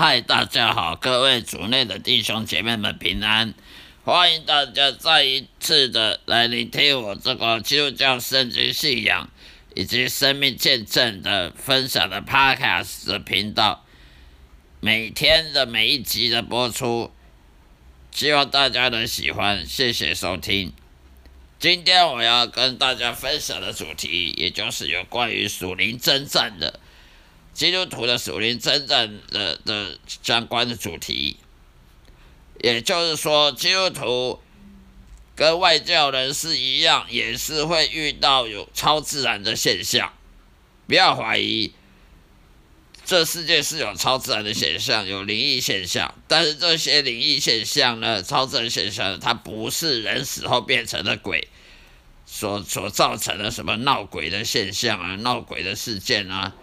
嗨，大家好，各位族内的弟兄姐妹们平安，欢迎大家再一次的来聆听我这个基督教圣经信仰以及生命见证的分享的 Podcast 的频道，每天的每一集的播出，希望大家能喜欢，谢谢收听。今天我要跟大家分享的主题，也就是有关于属灵征战的。基督徒的属灵真正的的相关的主题，也就是说，基督徒跟外教人士一样，也是会遇到有超自然的现象。不要怀疑，这世界是有超自然的现象，有灵异现象。但是这些灵异现象呢，超自然现象，它不是人死后变成的鬼所所造成的什么闹鬼的现象啊，闹鬼的事件啊。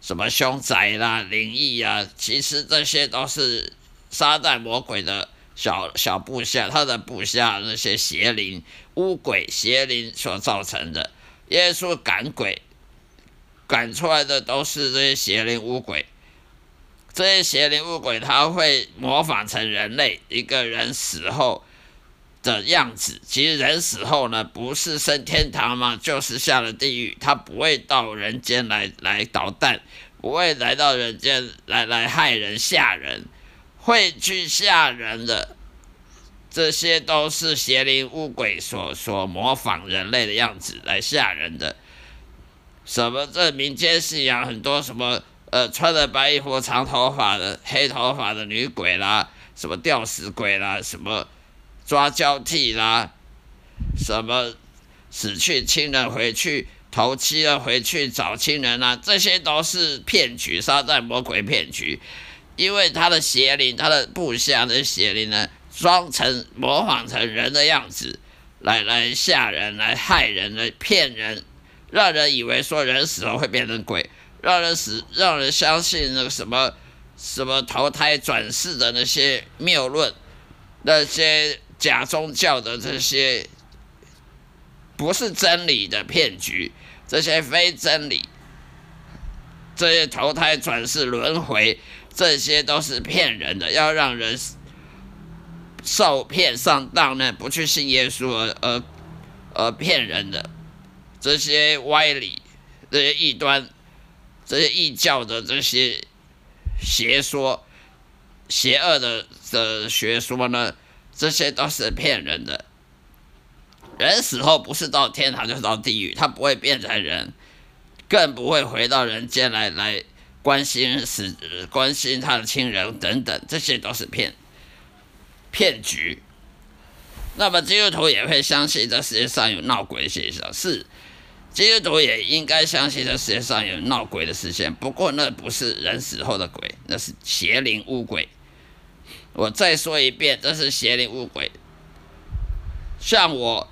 什么凶宅啦、灵异啊，其实这些都是撒旦魔鬼的小小部下，他的部下那些邪灵、巫鬼、邪灵所造成的。耶稣赶鬼，赶出来的都是这些邪灵、巫鬼。这些邪灵、巫鬼，他会模仿成人类一个人死后的样子。其实人死后呢，不是升天堂嘛，就是下了地狱，他不会到人间来来捣蛋。不会来到人间来来害人吓人，会去吓人的，这些都是邪灵巫鬼所所模仿人类的样子来吓人的。什么这民间信仰很多什么呃穿着白衣服长头发的黑头发的女鬼啦，什么吊死鬼啦，什么抓交替啦，什么死去亲人回去。头七了回去找亲人啊，这些都是骗局，撒旦魔鬼骗局。因为他的邪灵，他的部下的邪灵呢，装成模仿成人的样子，来来吓人，来害人，来骗人，让人以为说人死了会变成鬼，让人死，让人相信那个什么什么投胎转世的那些谬论，那些假宗教的这些。不是真理的骗局，这些非真理，这些投胎转世轮回，这些都是骗人的，要让人受骗上当呢，不去信耶稣而而而骗人的这些歪理，这些异端，这些异教的这些邪说、邪恶的的学说呢，这些都是骗人的。人死后不是到天堂就是到地狱，他不会变成人，更不会回到人间来来关心死关心他的亲人等等，这些都是骗骗局。那么基督徒也会相信这世界上有闹鬼现象，是基督徒也应该相信这世界上有闹鬼的事件。不过那不是人死后的鬼，那是邪灵巫鬼。我再说一遍，这是邪灵巫鬼。像我。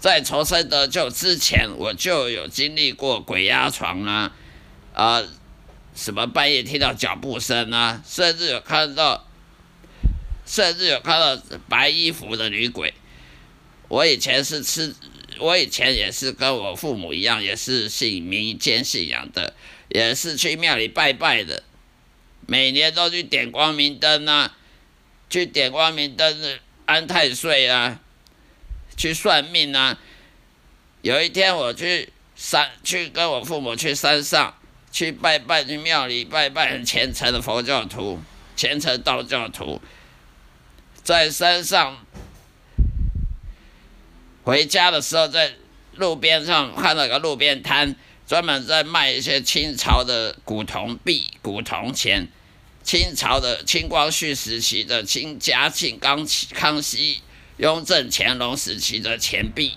在重生得救之前，我就有经历过鬼压床啊，啊，什么半夜听到脚步声啊，甚至有看到，甚至有看到白衣服的女鬼。我以前是吃，我以前也是跟我父母一样，也是信民间信仰的，也是去庙里拜拜的，每年都去点光明灯啊，去点光明灯安太岁啊。去算命啊！有一天我去山，去跟我父母去山上去拜拜，去庙里拜拜，虔诚的佛教徒、虔诚道教徒，在山上回家的时候，在路边上看到个路边摊，专门在卖一些清朝的古铜币、古铜钱，清朝的清光绪时期的清嘉庆、康康熙。雍正、乾隆时期的钱币，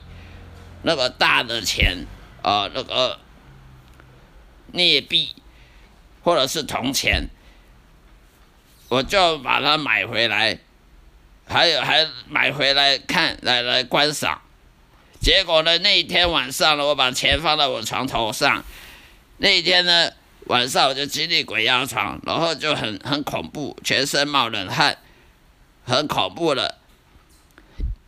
那个大的钱，啊，那个镍币，或者是铜钱，我就把它买回来，还有还买回来看，来来观赏。结果呢，那一天晚上呢，我把钱放在我床头上，那一天呢晚上我就经历鬼压床，然后就很很恐怖，全身冒冷汗，很恐怖了。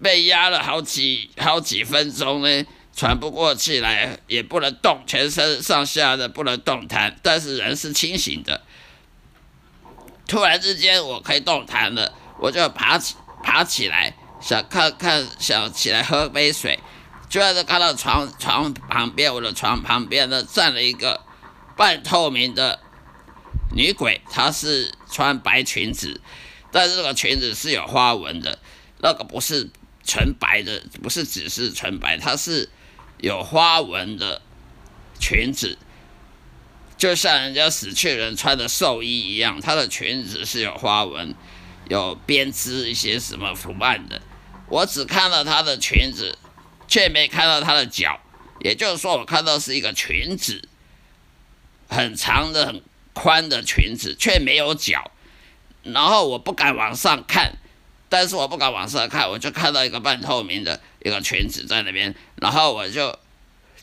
被压了好几好几分钟呢，喘不过气来，也不能动，全身上下的不能动弹，但是人是清醒的。突然之间我可以动弹了，我就爬起爬起来，想看看想起来喝杯水，居然是看到床床旁边我的床旁边呢站了一个半透明的女鬼，她是穿白裙子，但是这个裙子是有花纹的，那个不是纯白的，不是只是纯白，它是有花纹的裙子。就像人家死去人穿的寿衣一样，她的裙子是有花纹、有编织一些什么图案的。我只看到她的裙子，却没看到她的脚。也就是说，我看到是一个裙子，很长的、很宽的裙子，却没有脚。然后我不敢往上看，但是我不敢往上看，我就看到一个半透明的一个裙子在那边。然后我就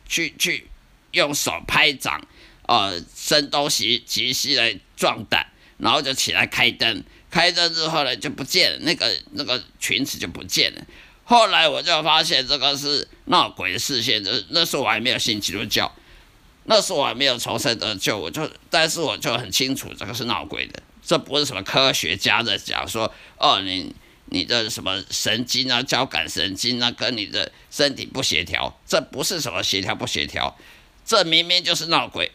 去去用手拍掌。呃，声东西、急西来壮胆，然后就起来开灯，开灯之后呢就不见了，那个那个裙子就不见了。后来我就发现这个是闹鬼的视线，这那时候我还没有信基督教，那时我还没有重生得救，我就但是我就很清楚这个是闹鬼的，这不是什么科学家在讲说哦你你的什么神经啊交感神经啊跟你的身体不协调，这不是什么协调不协调，这明明就是闹鬼。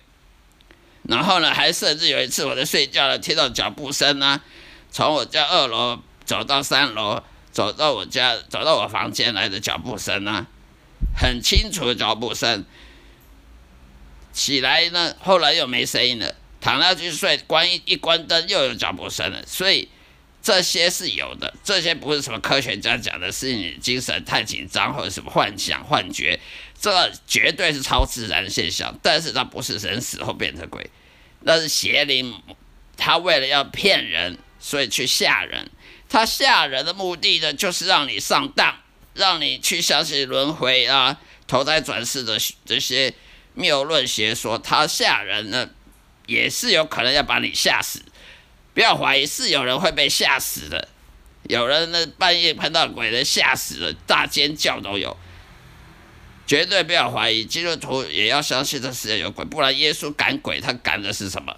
然后呢，还甚至有一次我在睡觉了，听到脚步声呢，从我家二楼走到三楼，走到我家，走到我房间来的脚步声呢，很清楚的脚步声。起来呢，后来又没声音了，躺下去睡，关一一关灯又有脚步声了。所以这些是有的，这些不是什么科学家讲的，是你精神太紧张或者什么幻想、幻觉。这绝对是超自然现象，但是它不是人死后变成鬼，那是邪灵，他为了要骗人，所以去吓人。他吓人的目的呢，就是让你上当，让你去相信轮回啊、投胎转世的这些谬论邪说。他吓人呢，也是有可能要把你吓死。不要怀疑，是有人会被吓死的，有人呢半夜碰到鬼人吓死了，大尖叫都有。绝对不要怀疑，基督徒也要相信这世界有鬼，不然耶稣赶鬼，他赶的是什么？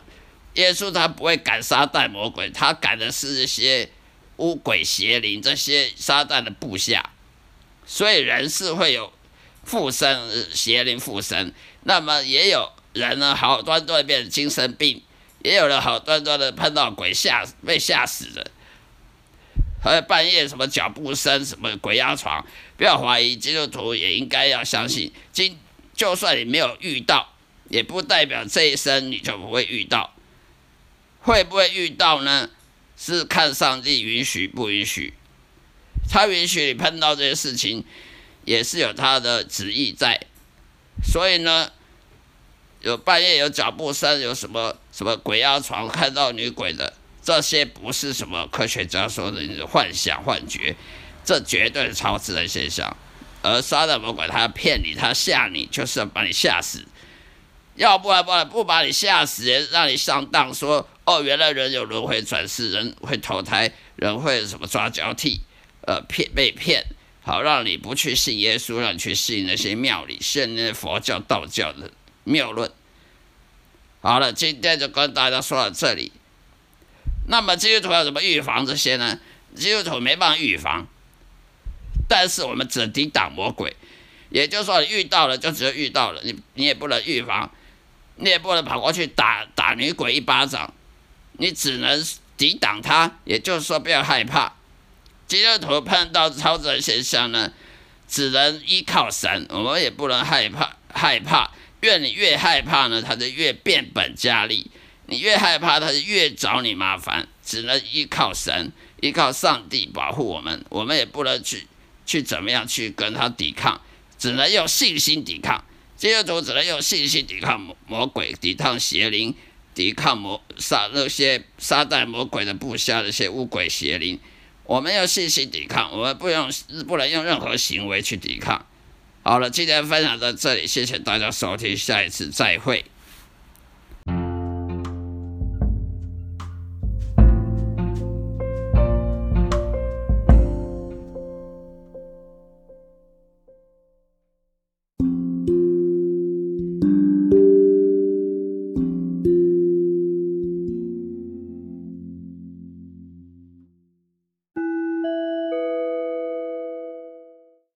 耶稣他不会赶撒旦魔鬼，他赶的是一些巫鬼邪灵，这些撒旦的部下。所以人是会有附身邪灵附身，那么也有人呢，好端端变成精神病，也有人好端端的碰到鬼吓被吓死的。还有半夜什么脚步声，什么鬼压床，不要怀疑，基督徒也应该要相信。今就算你没有遇到，也不代表这一生你就不会遇到。会不会遇到呢？是看上帝允许不允许。他允许你碰到这些事情，也是有他的旨意在。所以呢，有半夜有脚步声，有什么什么鬼压床，看到女鬼的。这些不是什么科学家说的幻想、幻觉，这绝对是超自然现象。而撒旦魔鬼他骗你，他吓你，就是要把你吓死。要不然不然不把你吓死，让你上当，说哦，原来人有轮回转世，人会投胎，人会什么抓交替，呃，骗被骗，好让你不去信耶稣，让你去信那些庙里、信那些佛教、道教的谬论。好了，今天就跟大家说到这里。那么基督徒要怎么预防这些呢？基督徒没办法预防，但是我们只抵挡魔鬼。也就是说，遇到了就只有遇到了，你你也不能预防，你也不能跑过去打打女鬼一巴掌，你只能抵挡他。也就是说，不要害怕。基督徒碰到超自然现象呢，只能依靠神，我们也不能害怕害怕。越你越害怕呢，他就越变本加厉。你越害怕，他就越找你麻烦，只能依靠神，依靠上帝保护我们。我们也不能去去怎么样去跟他抵抗，只能用信心抵抗。基督徒只能用信心抵抗魔魔鬼，抵抗邪灵，抵抗魔杀那些撒旦魔鬼的部下那些污鬼邪灵。我们要信心抵抗，我们不用不能用任何行为去抵抗。好了，今天分享到这里，谢谢大家收听，下一次再会。